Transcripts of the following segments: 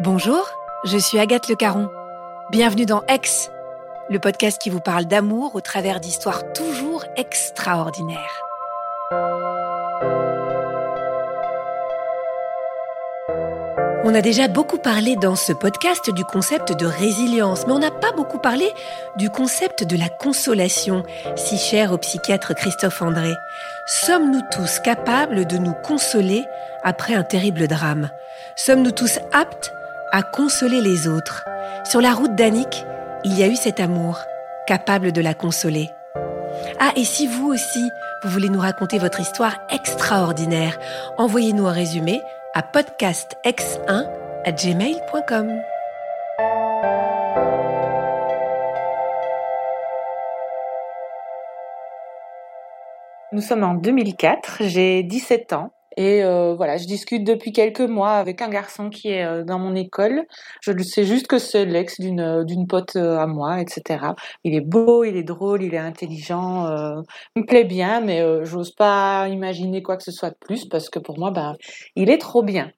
Bonjour, je suis Agathe Le Caron. Bienvenue dans Ex, le podcast qui vous parle d'amour au travers d'histoires toujours extraordinaires. On a déjà beaucoup parlé dans ce podcast du concept de résilience, mais on n'a pas beaucoup parlé du concept de la consolation, si cher au psychiatre Christophe André. Sommes-nous tous capables de nous consoler après un terrible drame? Sommes-nous tous aptes à consoler les autres Sur la route d'Annick, il y a eu cet amour, capable de la consoler. Ah, et si vous aussi, vous voulez nous raconter votre histoire extraordinaire, envoyez-nous un résumé à podcastx1 à gmail.com. Nous sommes en 2004, j'ai 17 ans et euh, voilà, je discute depuis quelques mois avec un garçon qui est euh, dans mon école. Je sais juste que c'est l'ex d'une euh, d'une pote à moi, etc. Il est beau, il est drôle, il est intelligent, il me plaît bien, mais j'ose pas imaginer quoi que ce soit de plus parce que pour moi, ben, il est trop bien.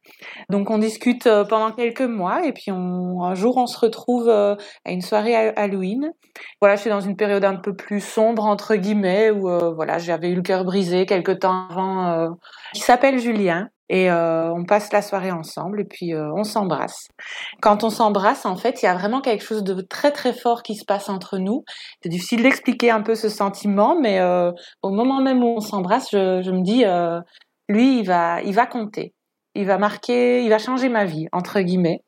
Donc on discute pendant quelques mois et puis un jour on se retrouve à une soirée Halloween. Voilà, je suis dans une période un peu plus sombre entre guillemets où voilà, j'avais eu le cœur brisé quelques temps avant. qui s'appelle Julien et euh, on passe la soirée ensemble et puis euh, on s'embrasse. Quand on s'embrasse, en fait, il y a vraiment quelque chose de très très fort qui se passe entre nous. C'est difficile d'expliquer un peu ce sentiment, mais euh, au moment même où on s'embrasse, je, je, me dis, lui, il va, il va compter il va marquer, il va changer ma vie entre guillemets.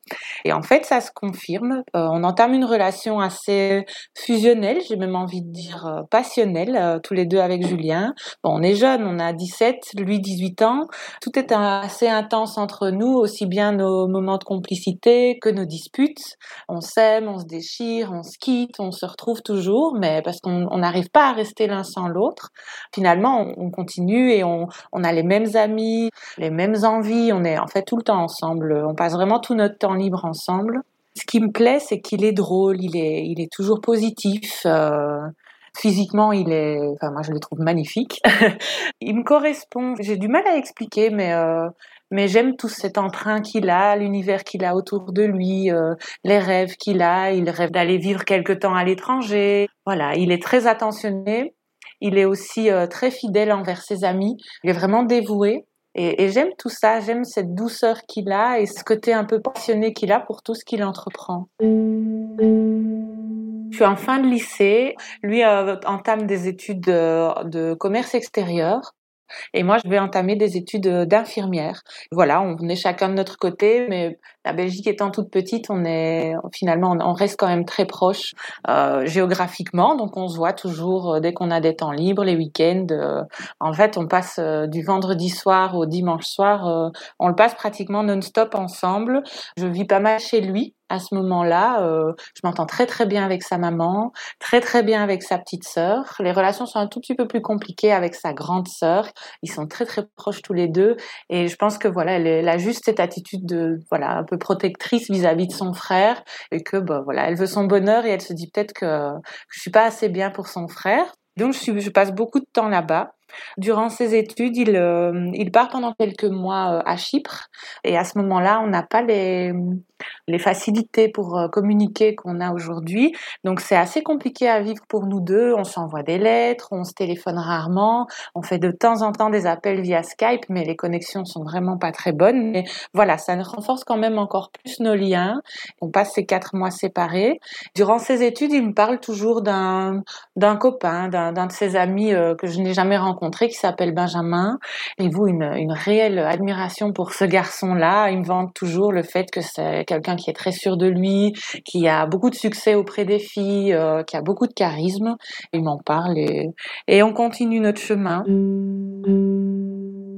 Et en fait, ça se confirme. Euh, on entame une relation assez fusionnelle, j'ai même envie de dire euh, passionnelle, euh, tous les deux avec Julien. Bon, on est jeunes, on a 17, lui 18 ans. Tout est assez intense entre nous, aussi bien nos moments de complicité que nos disputes. On s'aime, on se déchire, on se quitte, on se retrouve toujours, mais parce qu'on n'arrive pas à rester l'un sans l'autre. Finalement, on, on, continue et on a les mêmes amis, les mêmes envies on est en fait tout le temps ensemble. On passe vraiment tout notre temps libre ensemble. Ce qui me plaît, c'est qu'il est drôle, il est, il est toujours positif. Euh, physiquement, il est, enfin moi je le trouve magnifique. il me correspond. J'ai du mal à expliquer, mais euh, mais j'aime tout cet emprunt qu'il a, l'univers qu'il a autour de lui, euh, les rêves qu'il a. Il rêve d'aller vivre quelque temps à l'étranger. Voilà, il est très attentionné. Il est aussi très fidèle envers ses amis. Il est vraiment dévoué. Et, j'aime tout ça, j'aime cette douceur qu'il a et ce côté un peu passionné qu'il a pour tout ce qu'il entreprend. Je suis en fin de lycée. Lui euh, entame des études de, de commerce extérieur. Et moi, je vais entamer des études d'infirmière. Voilà, on est chacun de notre côté, mais la Belgique étant toute petite, on est finalement on reste quand même très proche euh, géographiquement, donc on se voit toujours euh, dès qu'on a des temps libres, les week-ends. Euh, en fait, on passe euh, du vendredi soir au dimanche soir, euh, on le passe pratiquement non-stop ensemble. Je vis pas mal chez lui à ce moment-là. Euh, je m'entends très très bien avec sa maman, très très bien avec sa petite sœur. Les relations sont un tout petit peu plus compliquées avec sa grande sœur. Ils sont très très proches tous les deux, et je pense que voilà, elle, a juste cette attitude de voilà un peu protectrice vis-à-vis de son frère, et que bah, voilà, elle veut son bonheur et elle se dit peut-être que, que je suis pas assez bien pour son frère. Donc je passe beaucoup de temps là-bas. Durant ses études, il, euh, il part pendant quelques mois euh, à Chypre et à ce moment-là, on n'a pas les, facilités pour euh, communiquer qu'on a aujourd'hui. Donc c'est assez compliqué à vivre pour nous deux. On s'envoie des lettres, on se téléphone rarement, on fait de temps en temps des appels via Skype, mais les connexions sont vraiment pas très bonnes. Mais voilà, ça renforce quand même encore plus nos liens. On passe ces quatre mois séparés. Durant ses études, il me parle toujours d'un copain, d'un de ses amis que je n'ai jamais rencontré qui s'appelle Benjamin. Et vous, une, une réelle admiration pour ce garçon-là. Il me vante toujours le fait que c'est quelqu'un qui est très sûr de lui, qui a beaucoup de succès auprès des filles, euh, qui a beaucoup de charisme. Il m'en parle et, et on continue notre chemin.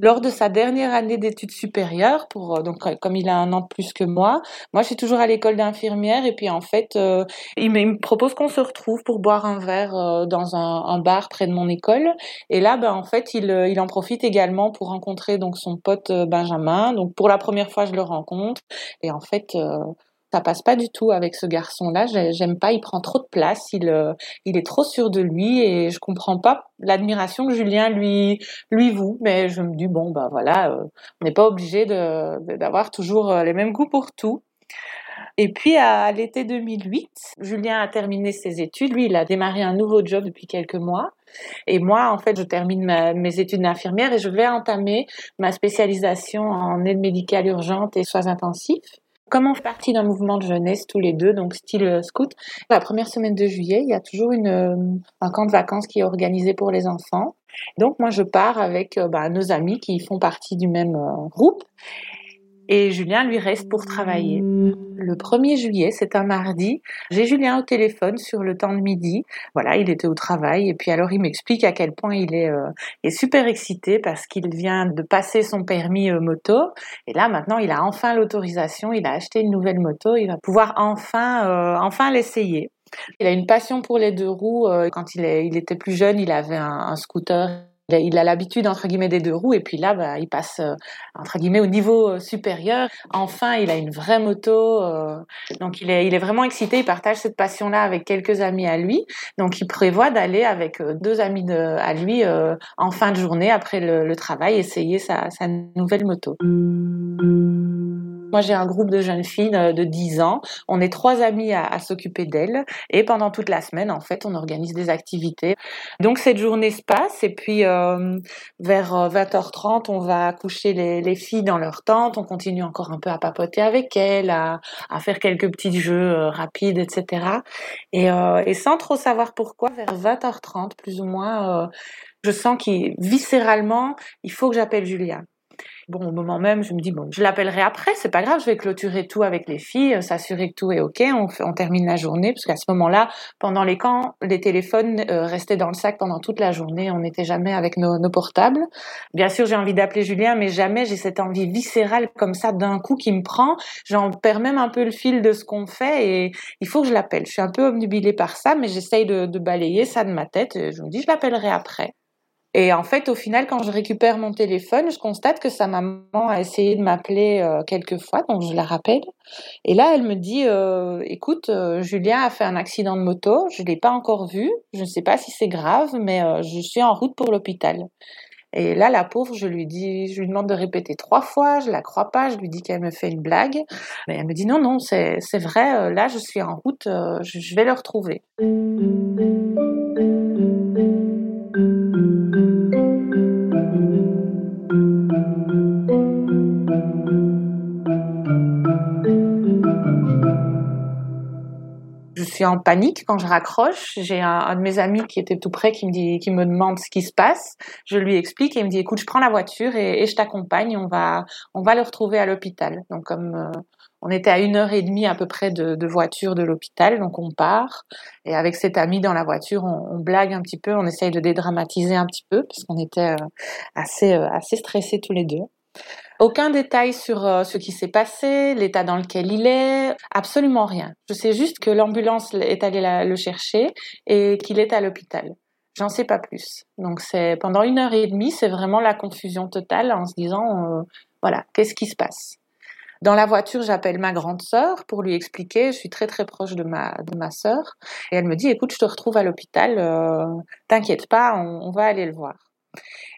Lors de sa dernière année d'études supérieures, pour donc comme il a un an de plus que moi, moi je suis toujours à l'école d'infirmière et puis en fait il, me, propose qu'on se retrouve pour boire un verre dans un, bar près de mon école et là ben en fait il, il en profite également pour rencontrer donc son pote Benjamin. Donc pour la première fois je le rencontre et en fait ça passe pas du tout avec ce garçon-là. J'aime pas, il prend trop de place, il, euh, il est trop sûr de lui et je comprends pas l'admiration que Julien lui lui voue. Mais je me dis bon bah voilà, euh, on n'est pas obligé d'avoir toujours euh, les mêmes goûts pour tout. Et puis à l'été 2008, Julien a terminé ses études. Lui, il a démarré un nouveau job depuis quelques mois. Et moi, en fait, je termine mes études d'infirmière et je vais entamer ma spécialisation en aide médicale urgente et soins intensifs. Comme on fait partie d'un mouvement de jeunesse tous les deux, donc style euh, scout, la première semaine de juillet, il y a toujours une, euh, un camp de vacances qui est organisé pour les enfants. Donc moi, je pars avec euh, bah, nos amis qui font partie du même groupe et Julien lui reste pour travailler. Le 1er juillet, c'est un mardi, j'ai Julien au téléphone sur le temps de midi. Voilà, il était au travail et puis alors il m'explique à quel point il est, euh, est super excité parce qu'il vient de passer son permis euh, moto et là maintenant il a enfin l'autorisation, il a acheté une nouvelle moto, il va pouvoir enfin euh, enfin l'essayer. Il a une passion pour les deux roues. Quand il, est, il était plus jeune, il avait un, un scooter il a l'habitude entre guillemets des deux roues et puis là bah, il passe euh, entre guillemets au niveau euh, supérieur. Enfin, il a une vraie moto, euh, donc il est vraiment excité. Il partage cette passion là avec quelques amis à lui. Donc il prévoit d'aller avec deux amis à lui en fin de journée après le, le travail essayer sa, sa nouvelle moto. Moi, j'ai un groupe de jeunes filles euh, de 10 ans. On est trois amis à, s'occuper d'elles. Et pendant toute la semaine, en fait, on organise des activités. Donc, cette journée se passe. Et puis, euh, vers 20h30, euh, on va coucher les, filles dans leur tente. On continue encore un peu à papoter avec elles, à, faire quelques petits jeux rapides, etc. Et, sans trop savoir pourquoi, vers 20h30, plus ou moins, je sens qu'il viscéralement, il faut que j'appelle Julia. Bon, au moment même, je me dis, bon, je l'appellerai après, c'est pas grave, je vais clôturer tout avec les filles, euh, s'assurer que tout est OK, on, termine la journée, parce qu'à ce moment-là, pendant les camps, les téléphones euh, restaient dans le sac pendant toute la journée, on n'était jamais avec nos, nos, portables. Bien sûr, j'ai envie d'appeler Julien, mais jamais j'ai cette envie viscérale comme ça d'un coup qui me prend. J'en perds même un peu le fil de ce qu'on fait et il faut que je l'appelle. Je suis un peu obnubilée par ça, mais j'essaye de, de balayer ça de ma tête. Je me dis, je l'appellerai après. Et en fait, au final, quand je récupère mon téléphone, je constate que sa maman a essayé de m'appeler euh, quelques fois, donc je la rappelle. Et là, elle me dit, euh, écoute, euh, Julien a fait un accident de moto, je l'ai pas encore vu, je ne sais pas si c'est grave, mais je suis en route pour l'hôpital. Et là, la pauvre, je lui dis, je lui demande de répéter trois fois, je la crois pas, je lui dis qu'elle me fait une blague, mais elle me dit non, non, c'est vrai, là, je suis en route, je, vais le retrouver. je suis en panique quand je raccroche. J'ai un, de mes amis qui était tout près qui me dit, qui me demande ce qui se passe. Je lui explique et il me dit écoute, je prends la voiture et, je t'accompagne. On va, on va le retrouver à l'hôpital. Donc comme euh, on était à une heure et demie à peu près de, voiture de l'hôpital, donc on part. Et avec cet ami dans la voiture, on, blague un petit peu, on essaye de dédramatiser un petit peu parce qu'on était euh, assez, euh, assez stressés tous les deux. Aucun détail sur euh, ce qui s'est passé, l'état dans lequel il est, absolument rien. Je sais juste que l'ambulance est allée le chercher et qu'il est à l'hôpital. J'en sais pas plus. Donc c'est pendant une heure et demie, c'est vraiment la confusion totale en se disant euh, voilà qu'est-ce qui se passe? Dans la voiture, j'appelle ma grande sœur pour lui expliquer. Je suis très très proche de ma de ma sœur et elle me dit écoute, je te retrouve à l'hôpital. Euh, t'inquiète pas, on va aller le voir.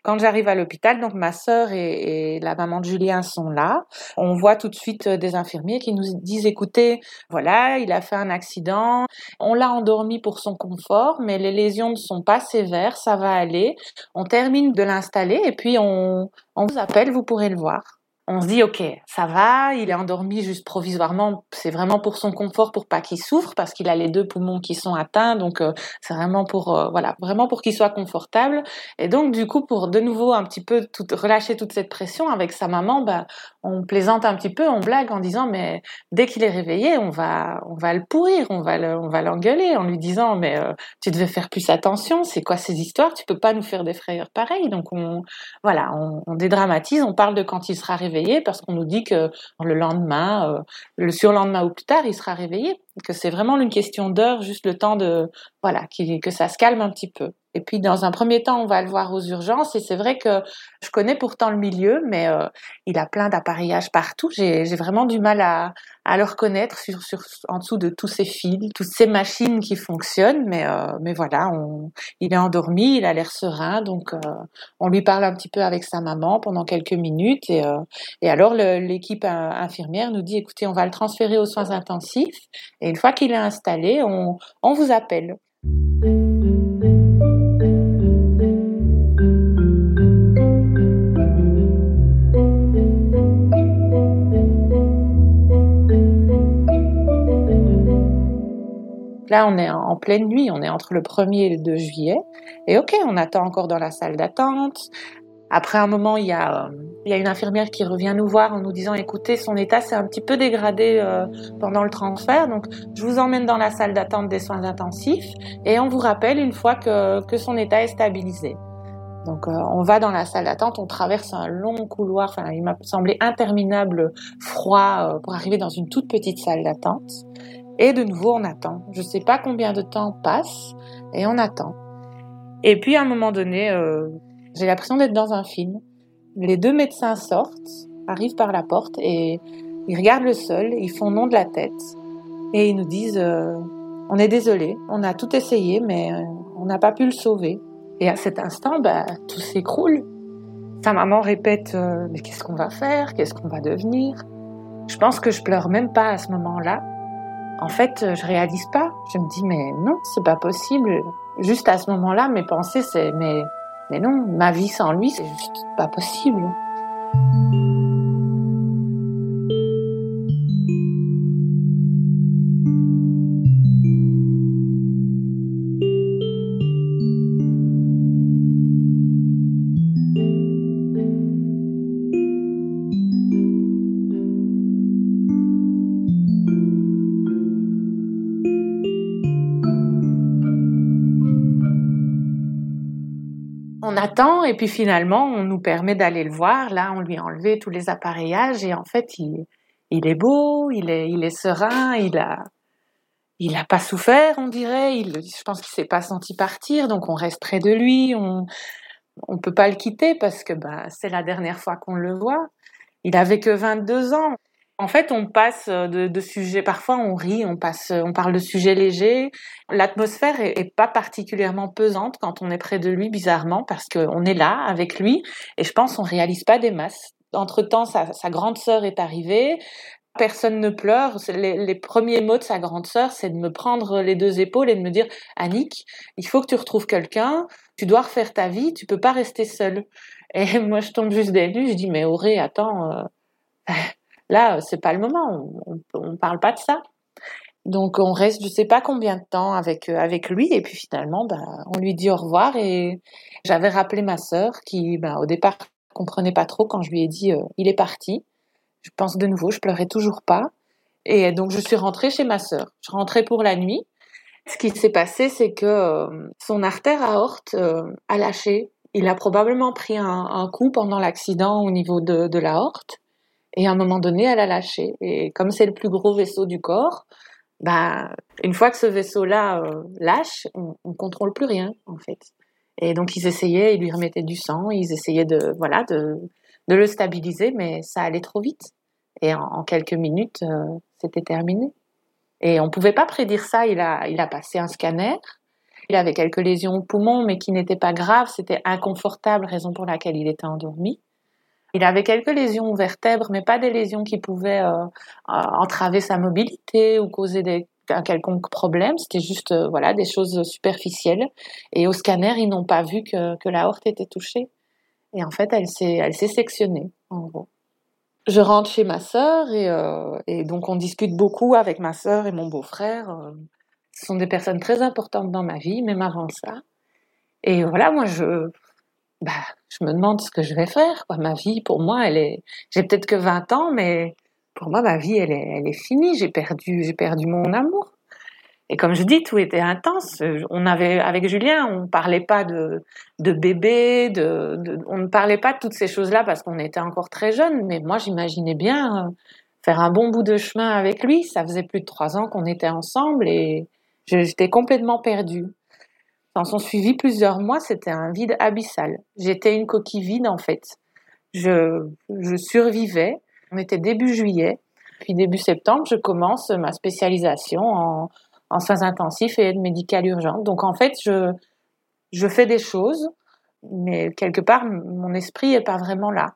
Quand j'arrive à l'hôpital, donc ma sœur et, la maman de Julien sont là. On voit tout de suite euh, des infirmiers qui nous disent écoutez, voilà, il a fait un accident, on l'a endormi pour son confort, mais les lésions ne sont pas sévères, ça va aller. On termine de l'installer et puis on, on vous appelle, vous pourrez le voir. On se dit ok, ça va, il est endormi juste provisoirement, c'est vraiment pour son confort, pour pas qu'il souffre, parce qu'il a les deux poumons qui sont atteints, donc euh, c'est vraiment pour euh, voilà, vraiment pour qu'il soit confortable. Et donc du coup, pour de nouveau un petit peu tout, relâcher toute cette pression avec sa maman, bah, on plaisante un petit peu, on blague en disant mais dès qu'il est réveillé, on va on va le pourrir, on va le, on va l'engueuler en lui disant mais euh, tu devais faire plus attention, c'est quoi ces histoires, tu peux pas nous faire des frayeurs pareilles. Donc on voilà, on, on dédramatise, on parle de quand il sera réveillé parce qu'on nous dit que le lendemain, euh, le surlendemain ou plus tard, il sera réveillé, que c'est vraiment une question d'heure, juste le temps de voilà, que ça se calme un petit peu. Et puis dans un premier temps, on va le voir aux urgences et c'est vrai que je connais pourtant le milieu, mais euh, il a plein d'appareillages partout. J'ai vraiment du mal à, à le reconnaître en dessous de tous ces fils, toutes ces machines qui fonctionnent. Mais, euh, mais voilà, il est endormi, il a l'air serein, donc euh, on lui parle un petit peu avec sa maman pendant quelques minutes. Et, alors l'équipe infirmière nous dit, écoutez, on va le transférer aux soins intensifs. Une fois qu'il est installé, on, on vous appelle. Là, on est en pleine nuit, on est entre le 1er et le 2 juillet. Et ok, on attend encore dans la salle d'attente. Après un moment, il y, a, euh, il y a une infirmière qui revient nous voir en nous disant écoutez, son état s'est un petit peu dégradé euh, pendant le transfert, donc je vous emmène dans la salle d'attente des soins intensifs et on vous rappelle une fois que, que son état est stabilisé. Donc euh, on va dans la salle d'attente, on traverse un long couloir, enfin il m'a semblé interminable, froid, pour arriver dans une toute petite salle d'attente. Et de nouveau, on attend. Je ne sais pas combien de temps passe, et on attend. Et puis à un moment donné, euh, j'ai l'impression d'être dans un film. Les deux médecins sortent, arrivent par la porte et ils regardent le sol, ils font nom de la tête et ils nous disent euh, on est désolé, on a tout essayé mais euh, on n'a pas pu le sauver. Et à cet instant, bah, tout s'écroule. Sa maman répète mais qu'est-ce qu'on va faire? Qu'est-ce qu'on va devenir? Je pense que je pleure même pas à ce moment-là en fait, je réalise pas. Je me dis, mais non, c'est pas possible. Juste à ce moment-là, mes pensées, c'est, mais, mais non, ma vie sans lui, c'est juste pas possible. Et puis finalement on nous permet d'aller le voir. Là, on lui a enlevé tous les appareillages et en fait il, il est beau, il est, il est serein, il a, il a pas souffert, on dirait. Il, je pense qu'il s'est pas senti partir, donc on reste près de lui. On, on peut pas le quitter parce que bah, c'est la dernière fois qu'on le voit. Il avait que 22 ans. En fait, on passe de, de, sujets, parfois on rit, on passe, on parle de sujets légers. L'atmosphère est, pas particulièrement pesante quand on est près de lui, bizarrement, parce qu'on est là avec lui, et je pense qu'on réalise pas des masses. Entre-temps, sa, sa grande sœur est arrivée, personne ne pleure. Les, les, premiers mots de sa grande sœur, c'est de me prendre les deux épaules et de me dire Annick, il faut que tu retrouves quelqu'un, tu dois refaire ta vie, tu peux pas rester seule. Et moi, je tombe juste des je dis mais Auré, attends, euh, Là, c'est pas le moment. On, ne parle pas de ça. Donc on reste, je sais pas combien de temps avec euh, avec lui, et puis finalement, bah, on lui dit au revoir. Et j'avais rappelé ma sœur qui, bah, au départ, comprenait pas trop quand je lui ai dit euh, il est parti. Je pense de nouveau, je pleurais toujours pas. Et donc je suis rentrée chez ma sœur. Je rentrais pour la nuit. Ce qui s'est passé, c'est que euh, son artère aorte a lâché. Il a probablement pris un, coup pendant l'accident au niveau de, de l'aorte. Et à un moment donné, elle a lâché. Et comme c'est le plus gros vaisseau du corps, bah, une fois que ce vaisseau-là euh, lâche, on, ne contrôle plus rien, en fait. Et donc, ils essayaient, ils lui remettaient du sang, ils essayaient de, voilà, de, le stabiliser, mais ça allait trop vite. Et en, quelques minutes, euh, c'était terminé. Et on pouvait pas prédire ça. Il a, il a passé un scanner. Il avait quelques lésions au poumon, mais qui n'étaient pas graves. C'était inconfortable, raison pour laquelle il était endormi. Il avait quelques lésions aux vertèbres, mais pas des lésions qui pouvaient euh, euh, entraver sa mobilité ou causer un quelconque problème. C'était juste euh, voilà des choses superficielles. Et au scanner, ils n'ont pas vu que, que la horte était touchée. Et en fait, elle s'est elle s'est sectionnée en gros. je rentre chez ma sœur et, et, donc on discute beaucoup avec ma sœur et mon beau-frère. Ce sont des personnes très importantes dans ma vie, même avant ça. Et voilà, moi, je, bah, je me demande ce que je vais faire. Quoi. Ma vie, pour moi, elle est. J'ai peut-être que 20 ans, mais pour moi, ma vie, elle est, elle est finie. J'ai perdu, j'ai perdu mon amour. Et comme je dis, tout était intense. On avait, avec Julien, on parlait pas de, de bébé, de, on ne parlait pas de toutes ces choses-là parce qu'on était encore très jeunes. Mais moi, j'imaginais bien euh, faire un bon bout de chemin avec lui. Ça faisait plus de trois ans qu'on était ensemble et j'étais complètement perdue. S'en sont suivis plusieurs mois, c'était un vide abyssal. J'étais une coquille vide en fait. Je, survivais. On était début juillet. Puis début septembre, je commence ma spécialisation en, soins intensifs et aide médicale urgente. Donc en fait, je, fais des choses, mais quelque part, mon esprit est pas vraiment là.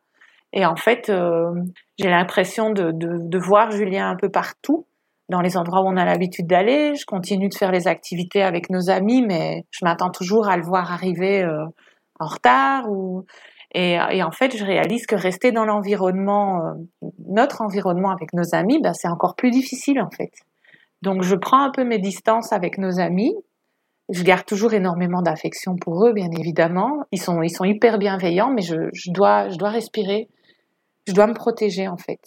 Et en fait, euh, j'ai l'impression de, voir Julien un peu partout, dans les endroits où on a l'habitude d'aller. Je continue de faire les activités avec nos amis, mais je m'attends toujours à le voir arriver euh, en retard. Et, en fait, je réalise que rester dans l'environnement, euh, notre environnement avec nos amis, ben, c'est encore plus difficile en fait. Donc, je prends un peu mes distances avec nos amis. Je garde toujours énormément d'affection pour eux, bien évidemment. Ils sont, ils sont hyper bienveillants, mais je, dois, je dois respirer. Je dois me protéger en fait.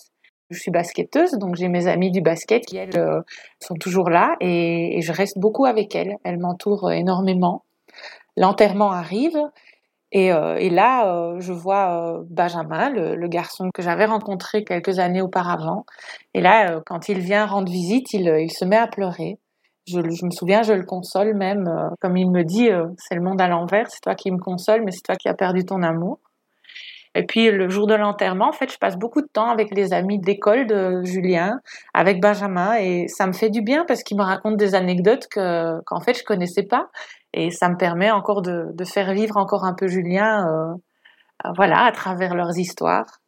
Je suis basketteuse, donc j'ai mes amies du basket qui, euh, sont toujours là et, je reste beaucoup avec elles. Elles m'entourent énormément. L'enterrement arrive et, euh, là, euh, je vois Benjamin, le, garçon que j'avais rencontré quelques années auparavant. Et là, quand il vient rendre visite, il, il se met à pleurer. Je, je, me souviens, je le console même, comme il me dit, c'est le monde à l'envers, c'est toi qui me console, mais c'est toi qui as perdu ton amour. Et puis le jour de l'enterrement, en fait, je passe beaucoup de temps avec les amis d'école de Julien, avec Benjamin, et ça me fait du bien parce qu'il me raconte des anecdotes que qu'en fait je connaissais pas, et ça me permet encore de, faire vivre encore un peu Julien, euh, voilà, à travers leurs histoires.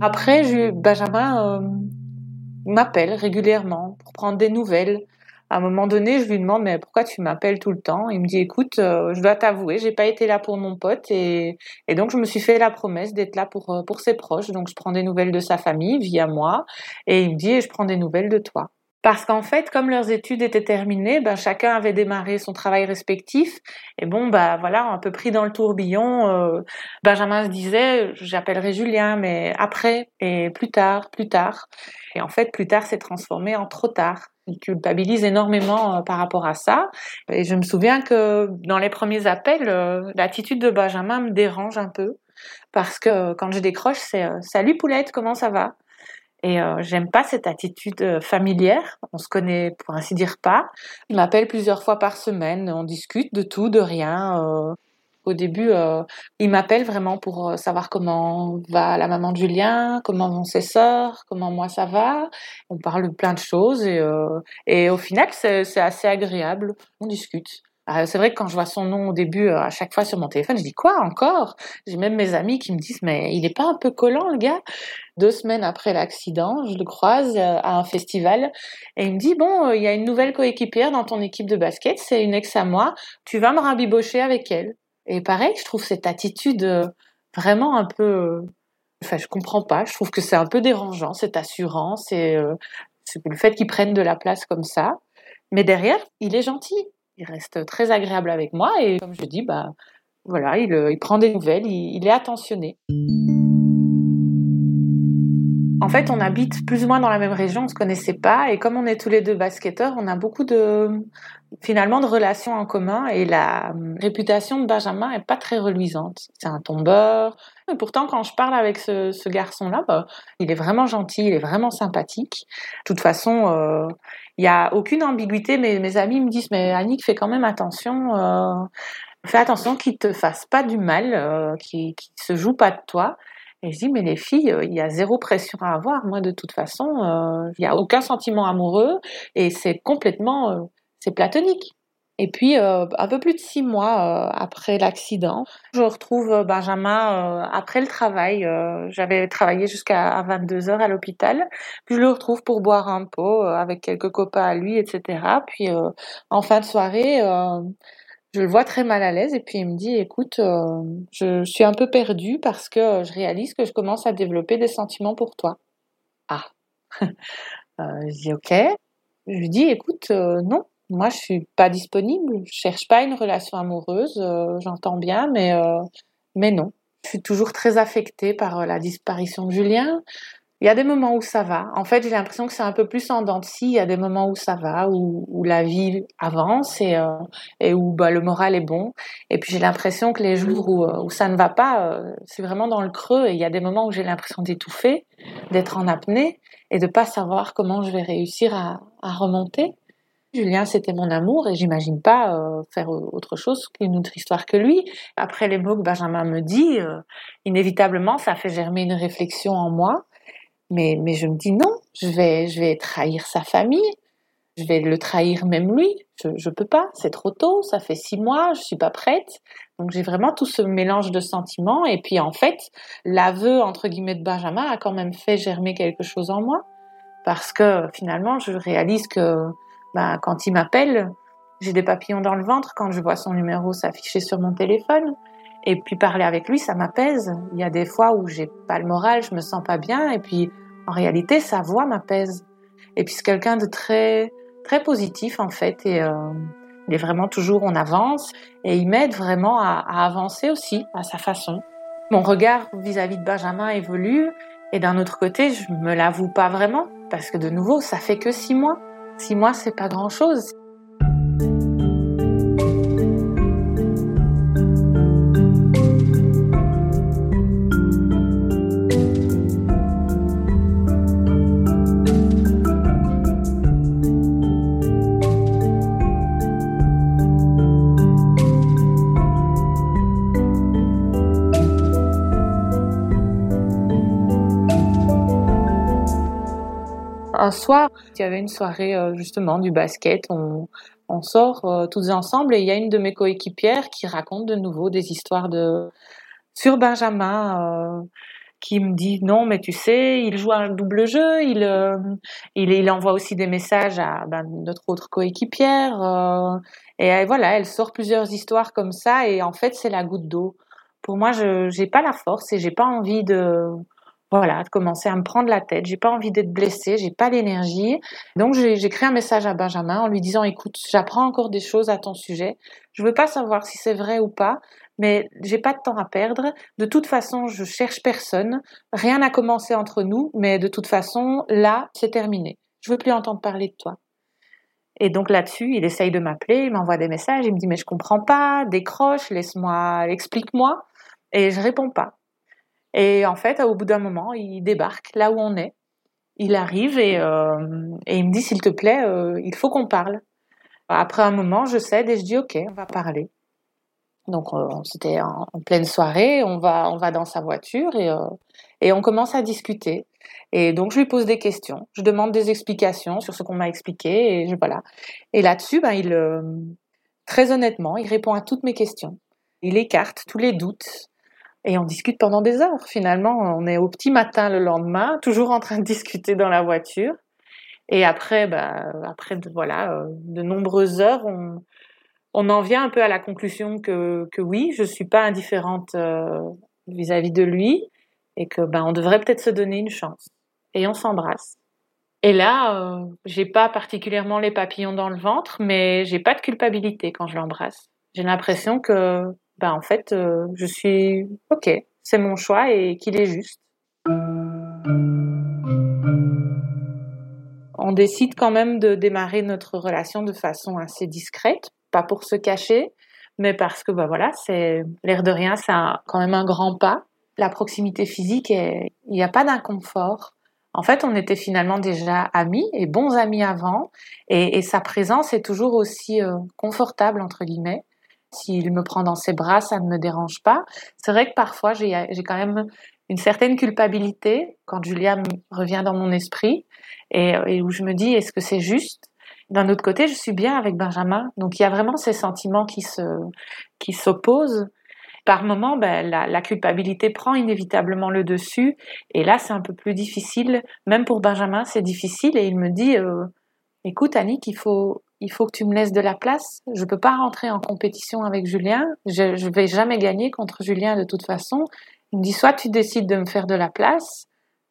Après, Benjamin euh, m'appelle régulièrement pour prendre des nouvelles à un moment donné, je lui demande mais pourquoi tu m'appelles tout le temps? Il me dit écoute, euh, je dois t'avouer, j'ai pas été là pour mon pote et, et donc je me suis fait la promesse d'être là pour euh, pour ses proches. Donc je prends des nouvelles de sa famille via moi et il me dit je prends des nouvelles de toi. Parce qu'en fait, comme leurs études étaient terminées, ben, chacun avait démarré son travail respectif. Et bon, bah voilà, un peu pris dans le tourbillon. Euh, Benjamin se disait, j'appellerai Julien, mais après et plus tard, plus tard. Et en fait, plus tard s'est transformé en trop tard. Il culpabilise énormément euh, par rapport à ça. Et je me souviens que dans les premiers appels, euh, l'attitude de Benjamin me dérange un peu. Parce que quand je décroche, c'est euh, Salut Poulette, comment ça va? Et euh, j'aime pas cette attitude familière. On se connaît pour ainsi dire pas. Il m'appelle plusieurs fois par semaine. On discute de tout, de rien. Euh, au début, euh, il m'appelle vraiment pour savoir comment va la maman de Julien, comment vont ses sœurs, comment moi ça va. On parle de plein de choses et, et au final, c'est assez agréable. On discute. Euh, c'est vrai que quand je vois son nom au début, euh, à chaque fois sur mon téléphone, je dis quoi encore? J'ai même mes amis qui me disent mais il n'est pas un peu collant le gars? Deux semaines après l'accident, je le croise euh, à un festival et il me dit bon, il y a une nouvelle coéquipière dans ton équipe de basket, c'est une ex à moi, tu vas me rabibocher avec elle. Et pareil, je trouve cette attitude vraiment un peu, enfin je comprends pas, je trouve que c'est un peu dérangeant cette assurance et le fait qu'il prenne de la place comme ça. Mais derrière, il est gentil il reste très agréable avec moi et comme je dis, bah voilà, il, euh, prend des nouvelles, il, est attentionné. En fait, on habite plus ou moins dans la même région, on se connaissait pas et comme on est tous les deux basketteurs, on a beaucoup de finalement de relations en commun et la hum, réputation de Benjamin est pas très reluisante. C'est un tombeur. Et pourtant, quand je parle avec ce, garçon-là, bah, il est vraiment gentil, il est vraiment sympathique. De toute façon, euh, il y a aucune ambiguïté. Mais mes amis me disent, mais Annick, fais quand même attention. Euh, fais attention qu'il te fasse pas du mal, euh, qu'il ne se joue pas de toi. Et je dis, mais les filles, il y a zéro pression à avoir. Moi, de toute façon, euh, il n'y a aucun sentiment amoureux et c'est complètement, euh, c'est platonique. Et puis, euh, un peu plus de six mois euh, après l'accident, je retrouve euh, Benjamin euh, après le travail. J'avais travaillé jusqu'à 22 heures à l'hôpital. Puis je le retrouve pour boire un pot avec quelques copains à lui, etc. Puis en fin de soirée, je le vois très mal à l'aise et puis il me dit écoute, euh, je, suis un peu perdue parce que je réalise que je commence à développer des sentiments pour toi. Ah, euh, je dis ok. Je lui dis écoute, euh, non, moi je suis pas disponible, je cherche pas une relation amoureuse, j'entends bien, mais mais non. Je suis toujours très affectée par la disparition de Julien. Il y a des moments où ça va. En fait, j'ai l'impression que c'est un peu plus en dents. Il y a des moments où ça va, où, où la vie avance et, euh, et où bah, le moral est bon. Et puis j'ai l'impression que les jours où, euh, où ça ne va pas, euh, c'est vraiment dans le creux. Et il y a des moments où j'ai l'impression d'étouffer, d'être en apnée et de pas savoir comment je vais réussir à, à remonter. Julien, c'était mon amour et j'imagine pas euh, faire autre chose qu'une autre histoire que lui. Après les mots que Benjamin me dit, inévitablement, ça fait germer une réflexion en moi mais, mais je me dis non, je vais, je vais trahir sa famille, je vais le trahir même lui. Je, je peux pas, c'est trop tôt, ça fait six mois, je suis pas prête. Donc j'ai vraiment tout ce mélange de sentiments. Et puis en fait, l'aveu entre guillemets de Benjamin a quand même fait germer quelque chose en moi, parce que finalement je réalise que bah, quand il m'appelle, j'ai des papillons dans le ventre quand je vois son numéro s'afficher sur mon téléphone. Et puis parler avec lui, ça m'apaise. Il y a des fois où j'ai pas le moral, je me sens pas bien, et puis en réalité, sa voix m'apaise. Et puis c'est quelqu'un de très très positif en fait, et euh, il est vraiment toujours en avance, et il m'aide vraiment à, avancer aussi à sa façon. Mon regard vis-à-vis de Benjamin évolue, et d'un autre côté, je me l'avoue pas vraiment, parce que de nouveau, ça fait que six mois. Six mois, c'est pas grand chose. Un soir, il y avait une soirée euh, justement du basket. On, sort euh, tous ensemble et il y a une de mes coéquipières qui raconte de nouveau des histoires de sur Benjamin. Euh, qui me dit non mais tu sais il joue un double jeu il il, il, envoie aussi des messages à ben, notre autre coéquipière et voilà elle sort plusieurs histoires comme ça et en fait c'est la goutte d'eau pour moi je j'ai pas la force et j'ai pas envie de voilà, de commencer à me prendre la tête. J'ai pas envie d'être blessée, j'ai pas l'énergie. Donc j'ai un message à Benjamin en lui disant écoute, j'apprends encore des choses à ton sujet. Je veux pas savoir si c'est vrai ou pas, mais j'ai pas de temps à perdre. De toute façon, je cherche personne. Rien n'a commencé entre nous, mais de toute façon, là, c'est terminé. Je veux plus entendre parler de toi. Et donc là-dessus, il essaye de m'appeler, il m'envoie des messages, il me dit mais je comprends pas, décroche, laisse-moi, explique-moi. Et je réponds pas. Et en fait, au bout d'un moment, il débarque là où on est. Il arrive et, euh, il me dit, s'il te plaît, euh, il faut qu'on parle. Après un moment, je cède et je dis, OK, on va parler. Donc, euh, c'était en, pleine soirée, on va, on va dans sa voiture et, euh, et on commence à discuter. Et donc, je lui pose des questions, je demande des explications sur ce qu'on m'a expliqué et voilà. Et là-dessus, ben, il, très honnêtement, il répond à toutes mes questions. Il écarte tous les doutes. Et on discute pendant des heures. Finalement, on est au petit matin le lendemain, toujours en train de discuter dans la voiture. Et après, bah, après de, voilà, euh, de nombreuses heures, on, on en vient un peu à la conclusion que, que oui, je suis pas indifférente euh, vis-à-vis de lui et que ben on devrait peut-être se donner une chance. Et on s'embrasse. Et là, euh, j'ai pas particulièrement les papillons dans le ventre, mais j'ai pas de culpabilité quand je l'embrasse. J'ai l'impression que ben en fait, euh, je suis ok, c'est mon choix et qu'il est juste. On décide quand même de démarrer notre relation de façon assez discrète, pas pour se cacher, mais parce que ben voilà, c'est l'air de rien, c'est quand même un grand pas. La proximité physique, il n'y a pas d'inconfort. En fait, on était finalement déjà amis et bons amis avant, et, sa présence est toujours aussi euh, confortable entre guillemets. S'il me prend dans ses bras, ça ne me dérange pas. C'est vrai que parfois, j'ai quand même une certaine culpabilité quand Julia revient dans mon esprit et, où je me dis, est-ce que c'est juste? D'un autre côté, je suis bien avec Benjamin. Donc, il y a vraiment ces sentiments qui se qui s'opposent. Par moments, ben, la, la, culpabilité prend inévitablement le dessus. Et là, c'est un peu plus difficile. Même pour Benjamin, c'est difficile. Et il me dit, euh, écoute, Annick, il faut, il faut que tu me laisses de la place. Je peux pas rentrer en compétition avec Julien. Je, je vais jamais gagner contre Julien de toute façon. Il me dit soit tu décides de me faire de la place,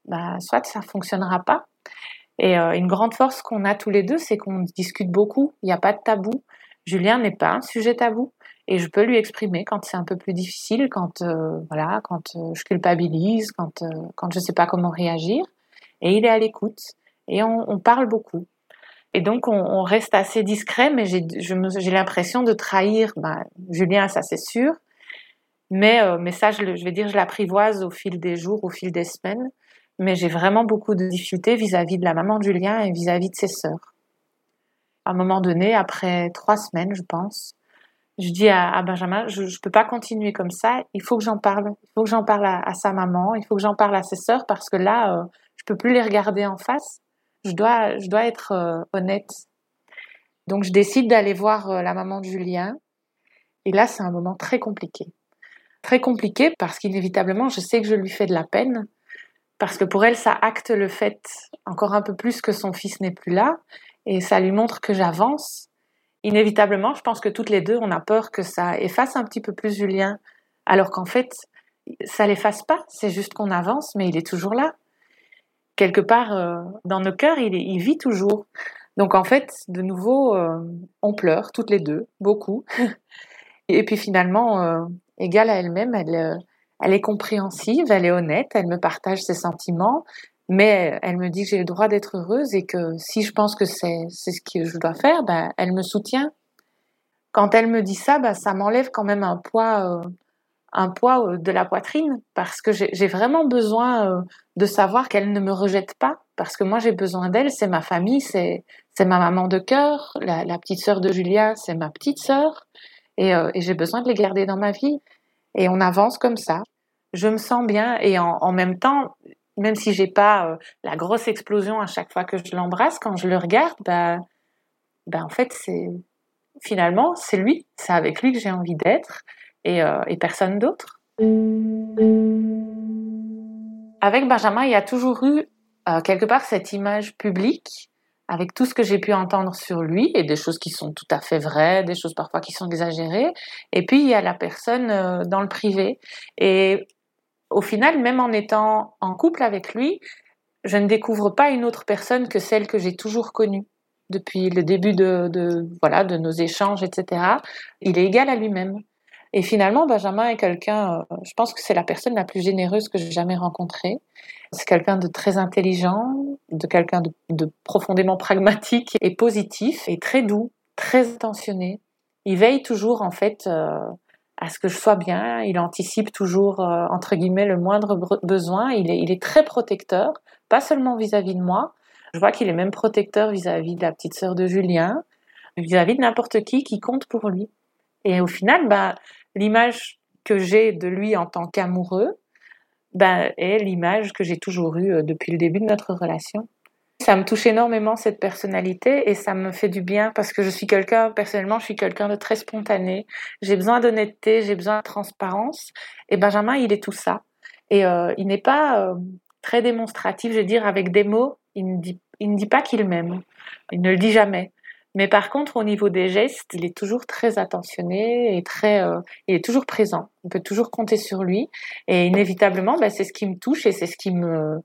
bah, soit ça fonctionnera pas. Et euh, une grande force qu'on a tous les deux, c'est qu'on discute beaucoup. Il n'y a pas de tabou. Julien n'est pas un sujet tabou et je peux lui exprimer quand c'est un peu plus difficile, quand euh, voilà, quand euh, je culpabilise, quand euh, quand je sais pas comment réagir. Et il est à l'écoute et on, on, parle beaucoup. Et donc on, reste assez discret, mais j'ai l'impression de trahir ben, Julien, ça c'est sûr. Mais mais ça, je, vais dire, je l'apprivoise au fil des jours, au fil des semaines. Mais j'ai vraiment beaucoup de difficultés vis-à-vis -vis de la maman de Julien et vis-à-vis -vis de ses sœurs. À un moment donné, après trois semaines, je pense, je dis à, Benjamin, je ne peux pas continuer comme ça, il faut que j'en parle. Il faut que j'en parle à, sa maman, il faut que j'en parle à ses sœurs parce que là, euh, je peux plus les regarder en face. Je dois, être euh, honnête. Donc je décide d'aller voir euh, la maman de Julien. Et là, c'est un moment très compliqué. Très compliqué parce qu'inévitablement, je sais que je lui fais de la peine. Parce que pour elle, ça acte le fait encore un peu plus que son fils n'est plus là. Et ça lui montre que j'avance inévitablement, je pense que toutes les deux, on a peur que ça efface un petit peu plus Julien, alors qu'en fait, ça l'efface pas, c'est juste qu'on avance, mais il est toujours là. Quelque part, euh, dans nos cœurs, il, il, vit toujours. Donc en fait, de nouveau, euh, on pleure toutes les deux, beaucoup. Et puis finalement, euh, égale à elle-même, elle, euh, elle est compréhensive, elle est honnête, elle me partage ses sentiments, mais elle me dit que j'ai le droit d'être heureuse et que si je pense que c'est c'est ce que je dois faire, ben elle me soutient. Quand elle me dit ça, ben ça m'enlève quand même un poids euh, un poids euh, de la poitrine parce que j'ai vraiment besoin euh, de savoir qu'elle ne me rejette pas parce que moi j'ai besoin d'elle, c'est ma famille, c'est ma maman de cœur, la, petite sœur de Julien, c'est ma petite sœur et, et j'ai besoin de les garder dans ma vie et on avance comme ça. Je me sens bien et en, même temps même si j'ai pas euh, la grosse explosion à chaque fois que je l'embrasse, quand je le regarde, bah, bah en fait c'est finalement c'est lui, c'est avec lui que j'ai envie d'être et, euh, et personne d'autre. Avec Benjamin, il y a toujours eu euh, quelque part cette image publique avec tout ce que j'ai pu entendre sur lui et des choses qui sont tout à fait vraies, des choses parfois qui sont exagérées. Et puis il y a la personne euh, dans le privé. Et au final, même en étant en couple avec lui, je ne découvre pas une autre personne que celle que j'ai toujours connue depuis le début de, voilà de nos échanges, etc. Il est égal à lui-même. Et finalement, Benjamin est quelqu'un, euh, je pense que c'est la personne la plus généreuse que j'ai jamais rencontrée. C'est quelqu'un de très intelligent, de quelqu'un de, profondément pragmatique et positif, et très doux, très attentionné. Il veille toujours en fait euh, à ce que je sois bien. Il anticipe toujours, euh, entre guillemets, le moindre besoin. Il est, il est très protecteur, pas seulement vis-à-vis de moi. Je vois qu'il est même protecteur vis-à-vis de la petite sœur de Julien, vis-à-vis de n'importe qui qui compte pour lui. Et au final, bah, l'image que j'ai de lui en tant qu'amoureux, bah, est l'image que j'ai toujours eue euh, depuis le début de notre relation. Ça me touche énormément cette personnalité et ça me fait du bien parce que je suis quelqu'un, personnellement, je suis quelqu'un de très spontané. J'ai besoin d'honnêteté, j'ai besoin de transparence. Et Benjamin, il est tout ça. Et euh, il n'est pas euh, très démonstratif, je veux dire, avec des mots. Il ne dit, il ne dit pas qu'il m'aime. Il ne le dit jamais. Mais par contre, au niveau des gestes, il est toujours très attentionné et très, euh, il est toujours présent. On peut toujours compter sur lui. Et inévitablement, bah, c'est ce qui me touche et c'est ce qui me,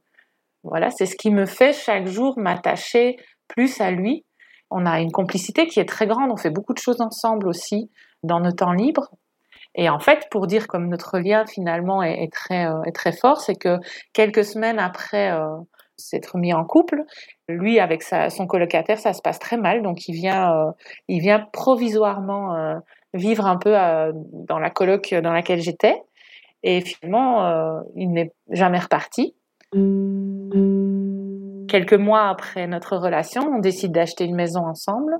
voilà, c'est ce qui me fait chaque jour m'attacher plus à lui. On a une complicité qui est très grande, on fait beaucoup de choses ensemble aussi dans nos temps libres. Et en fait, pour dire comme notre lien finalement est, très, euh, est très fort, c'est que quelques semaines après euh, s'être mis en couple, lui avec sa, son colocataire, ça se passe très mal, donc il vient, euh, il vient provisoirement euh, vivre un peu euh, dans la coloc dans laquelle j'étais, et finalement, il n'est jamais reparti. Quelques mois après notre relation, on décide d'acheter une maison ensemble.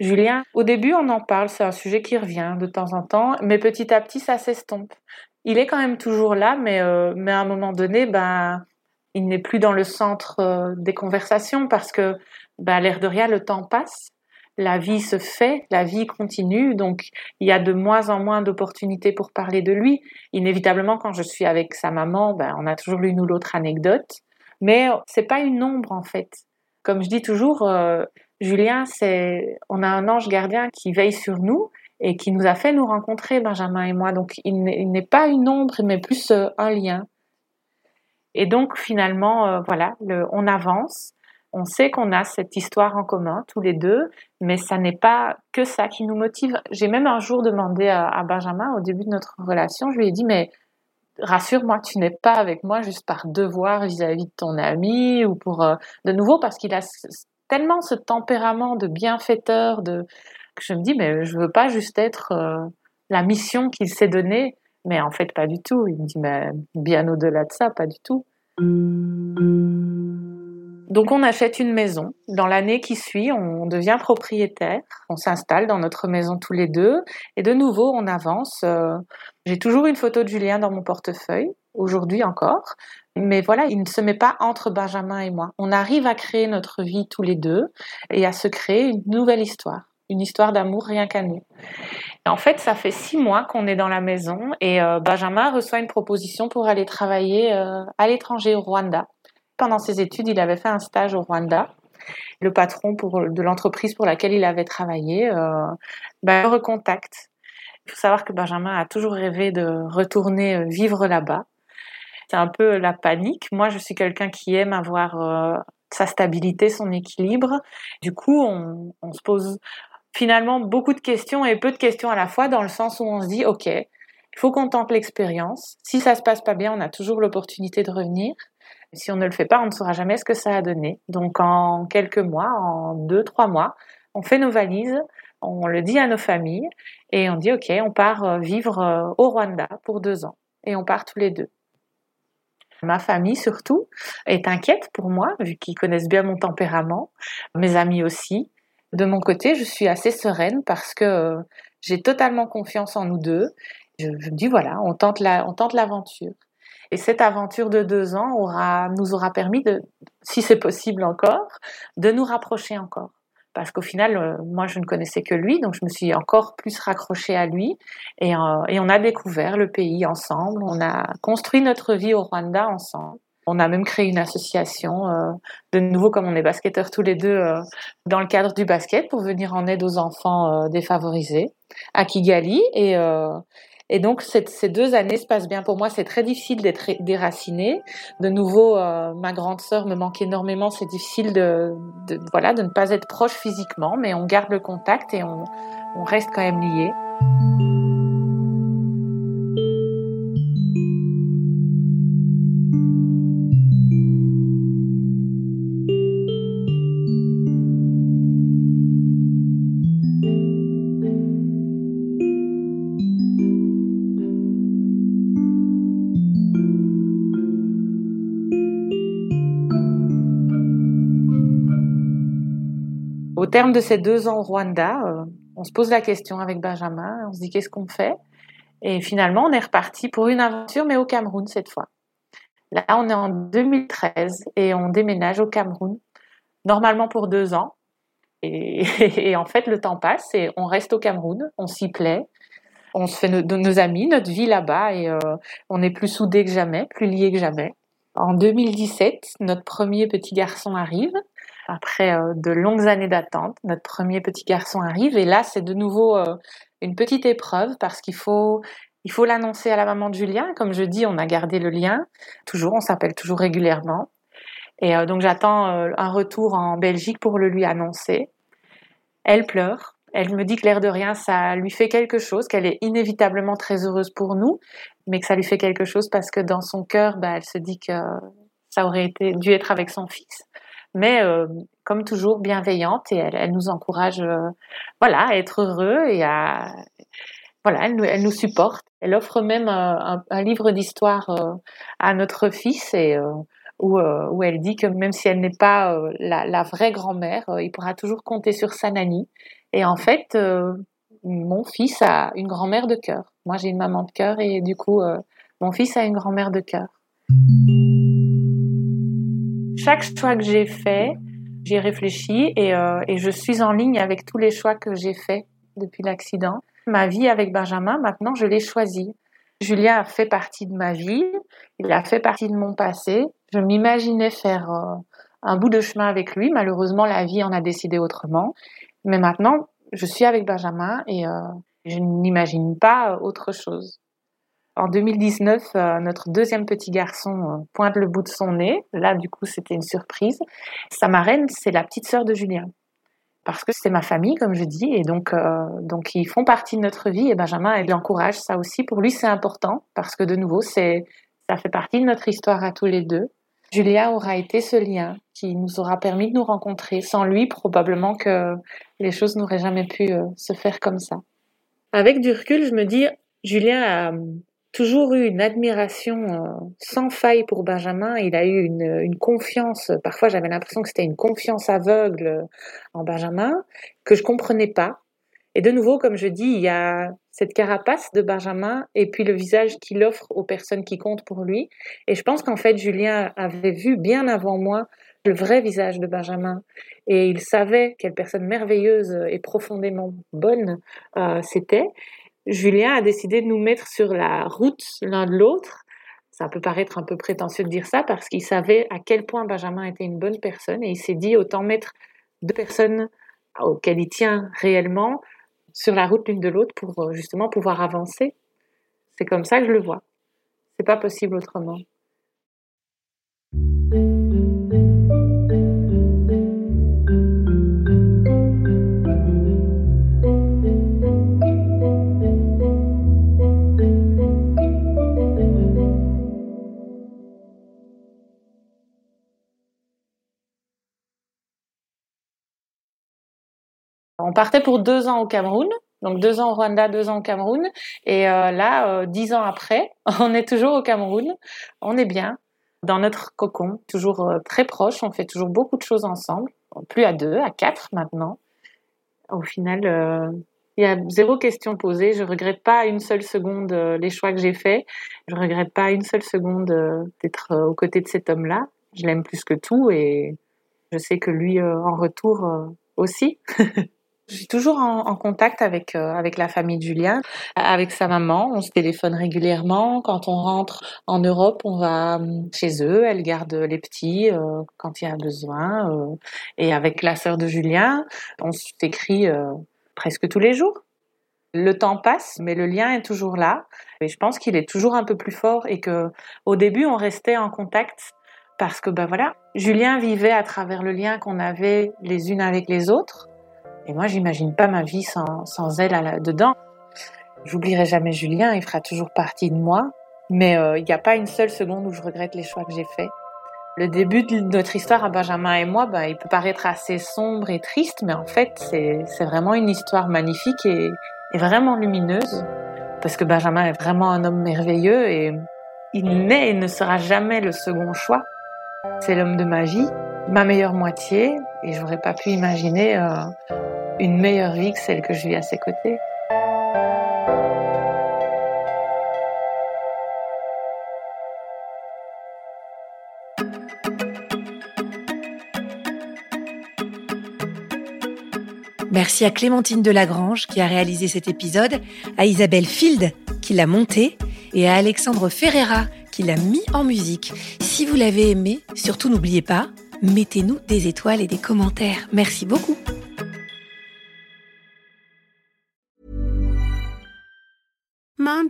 Julien, au début, on en parle, c'est un sujet qui revient de temps en temps, mais petit à petit, ça s'estompe. Il est quand même toujours là, mais, mais à un moment donné, ben, il n'est plus dans le centre euh, des conversations parce que, ben, l'air de rien, le temps passe, la vie se fait, la vie continue, donc il y a de moins en moins d'opportunités pour parler de lui. Inévitablement, quand je suis avec sa maman, ben, on a toujours l'une ou l'autre anecdote mais c'est pas une ombre en fait. Comme je dis toujours, euh, Julien, c'est, on a un ange gardien qui veille sur nous et qui nous a fait nous rencontrer, Benjamin et moi. Donc, il n'est pas une ombre, mais plus euh, un lien. Et donc, finalement, euh, voilà, on avance. On sait qu'on a cette histoire en commun, tous les deux, mais ça n'est pas que ça qui nous motive. J'ai même un jour demandé à, Benjamin, au début de notre relation, je lui ai dit, mais rassure-moi, tu n'es pas avec moi juste par devoir vis-à-vis de ton ami ou pour, euh, de nouveau, parce qu'il a tellement ce tempérament de bienfaiteur, de, que je me dis, mais je veux pas juste être euh, la mission qu'il s'est donnée. Mais en fait, pas du tout. Il me dit, mais bien au-delà de ça, pas du tout. Donc on achète une maison. Dans l'année qui suit, on devient propriétaire. On s'installe dans notre maison tous les deux. Et de nouveau, on avance. Euh, j'ai toujours une photo de Julien dans mon portefeuille, aujourd'hui encore. Mais voilà, il ne se met pas entre Benjamin et moi. On arrive à créer notre vie tous les deux et à se créer une nouvelle histoire une histoire d'amour rien qu'à nous. En fait, ça fait six mois qu'on est dans la maison et euh, Benjamin reçoit une proposition pour aller travailler euh, à l'étranger au Rwanda. Pendant ses études, il avait fait un stage au Rwanda. Le patron de l'entreprise pour laquelle il avait travaillé euh, ben, recontacte. Il faut savoir que Benjamin a toujours rêvé de retourner euh, vivre là-bas. C'est un peu la panique. Moi, je suis quelqu'un qui aime avoir sa stabilité, son équilibre. Du coup, on, on se pose finalement beaucoup de questions et peu de questions à la fois dans le sens où on se dit, OK, il faut qu'on tente l'expérience. Si ça se passe pas bien, on a toujours l'opportunité de revenir. Si on ne le fait pas, on ne saura jamais ce que ça a donné. Donc en quelques mois, en deux, trois mois, on fait nos valises, on le dit à nos familles et on dit, OK, on part euh, vivre euh, au Rwanda pour deux ans. Et on part tous les deux. Ma famille surtout est inquiète pour moi, vu qu'ils connaissent bien mon tempérament, mes amis aussi. De mon côté, je suis assez sereine parce que euh, j'ai totalement confiance en nous deux. Je, me dis voilà, on tente l'aventure. Et cette aventure de deux ans aura, nous aura permis de, si c'est possible encore, de nous rapprocher encore. Parce qu'au final, euh, moi, je ne connaissais que lui, donc je me suis encore plus raccrochée à lui. Et, euh, et on a découvert le pays ensemble. On a construit notre vie au Rwanda ensemble. On a même créé une association, euh, de nouveau comme on est basketteurs tous les deux, euh, dans le cadre du basket pour venir en aide aux enfants euh, défavorisés à Kigali. Et, et donc ces deux années se passent bien pour moi. C'est très difficile d'être déracinée. De nouveau, ma grande sœur me manque énormément. C'est difficile de, de, voilà de ne pas être proche physiquement, mais on garde le contact et on, on reste quand même liés. Terme de ces deux ans au Rwanda, euh, on se pose la question avec Benjamin, on se dit qu'est-ce qu'on fait? Et finalement, on est reparti pour une aventure, mais au Cameroun cette fois. Là, on est en 2013 et on déménage au Cameroun, normalement pour deux ans. Et, en fait, le temps passe et on reste au Cameroun, on s'y plaît, on se fait de nos amis, notre vie là-bas et euh, on est plus soudés que jamais, plus liés que jamais. En 2017, notre premier petit garçon arrive après euh, de longues années d'attente, notre premier petit garçon arrive et là c'est de nouveau euh, une petite épreuve parce qu'il faut il faut l'annoncer à la maman de Julien. Comme je dis, on a gardé le lien toujours, on s'appelle toujours régulièrement. Et euh, donc j'attends un retour en Belgique pour le lui annoncer. Elle pleure. Elle me dit que l'air de rien, ça lui fait quelque chose, qu'elle est inévitablement très heureuse pour nous, mais que ça lui fait quelque chose parce que dans son cœur, bah, elle se dit que ça aurait été, dû être avec son fils mais euh, comme toujours bienveillante et elle, nous encourage euh, voilà à être heureux et à voilà elle nous, supporte. Elle offre même un, livre d'histoire euh, à notre fils et où, où, elle dit que même si elle n'est pas la, la, vraie grand-mère il pourra toujours compter sur sa nanny. Et en fait mon fils a une grand-mère de cœur. Moi j'ai une maman de cœur et du coup mon fils a une grand-mère de cœur chaque choix que j'ai fait, j'ai réfléchi et, euh, et, je suis en ligne avec tous les choix que j'ai faits depuis l'accident. Ma vie avec Benjamin, maintenant, je l'ai choisi. Julien a fait partie de ma vie, il a fait partie de mon passé. Je m'imaginais faire euh, un bout de chemin avec lui. Malheureusement, la vie en a décidé autrement. Mais maintenant, je suis avec Benjamin et euh, je n'imagine pas autre chose. En 2019, euh, notre deuxième petit garçon euh, pointe le bout de son nez. Là, du coup, c'était une surprise. Sa marraine, c'est la petite sœur de Julien. Parce que c'est ma famille, comme je dis, et donc, donc ils font partie de notre vie. Et Benjamin, elle encourage ça aussi. Pour lui, c'est important parce que de nouveau, c'est ça fait partie de notre histoire à tous les deux. Julia aura été ce lien qui nous aura permis de nous rencontrer. Sans lui, probablement que les choses n'auraient jamais pu euh, se faire comme ça. Avec du recul, je me dis, Julien a toujours eu une admiration euh, sans faille pour Benjamin. Il a eu une, confiance, parfois j'avais l'impression que c'était une confiance aveugle en Benjamin, que je comprenais pas. Et de nouveau, comme je dis, il y a cette carapace de Benjamin et puis le visage qu'il offre aux personnes qui comptent pour lui. Et je pense qu'en fait, Julien avait vu bien avant moi le vrai visage de Benjamin. Et il savait quelle personne merveilleuse et profondément bonne euh, c'était. Julien a décidé de nous mettre sur la route l'un de l'autre. Ça peut paraître un peu prétentieux de dire ça parce qu'il savait à quel point Benjamin était une bonne personne et il s'est dit autant mettre deux personnes auxquelles il tient réellement sur la route l'une de l'autre pour euh, justement pouvoir avancer. C'est comme ça que je le vois. C'est pas possible autrement. On partait pour deux ans au Cameroun. Donc deux ans au Rwanda, deux ans au Cameroun. Et euh, là, euh, dix ans après, on est toujours au Cameroun. On est bien dans notre cocon, toujours euh, très proche. On fait toujours beaucoup de choses ensemble. Plus à deux, à quatre maintenant. Au final, il y a zéro question posée. Je regrette pas une seule seconde les choix que j'ai faits. Je regrette pas une seule seconde d'être aux côtés de cet homme-là. Je l'aime plus que tout et je sais que lui, en retour aussi. Je suis toujours en, contact avec euh, avec la famille de Julien, avec sa maman. On se téléphone régulièrement. Quand on rentre en Europe, on va hum, chez eux. Elle garde les petits euh, quand il y a besoin. Euh, et avec la sœur de Julien, on s'écrit presque tous les jours. Le temps passe, mais le lien est toujours là. Et je pense qu'il est toujours un peu plus fort et que au début, on restait en contact parce que ben voilà, Julien vivait à travers le lien qu'on avait les unes avec les autres. Et moi, j'imagine pas ma vie sans, sans elle à dedans. J'oublierai jamais Julien, il fera toujours partie de moi. Mais euh, il n'y a pas une seule seconde où je regrette les choix que j'ai faits. Le début de notre histoire à Benjamin et moi, ben, il peut paraître assez sombre et triste, mais en fait, c'est vraiment une histoire magnifique et, et vraiment lumineuse. Parce que Benjamin est vraiment un homme merveilleux et il n'est et ne sera jamais le second choix. C'est l'homme de ma vie, ma meilleure moitié, et j'aurais pas pu imaginer euh, une meilleure vie que celle que je vis à ses côtés. Merci à Clémentine Delagrange qui a réalisé cet épisode, à Isabelle Field qui l'a monté et à Alexandre Ferreira qui l'a mis en musique. Si vous l'avez aimé, surtout n'oubliez pas, mettez-nous des étoiles et des commentaires. Merci beaucoup.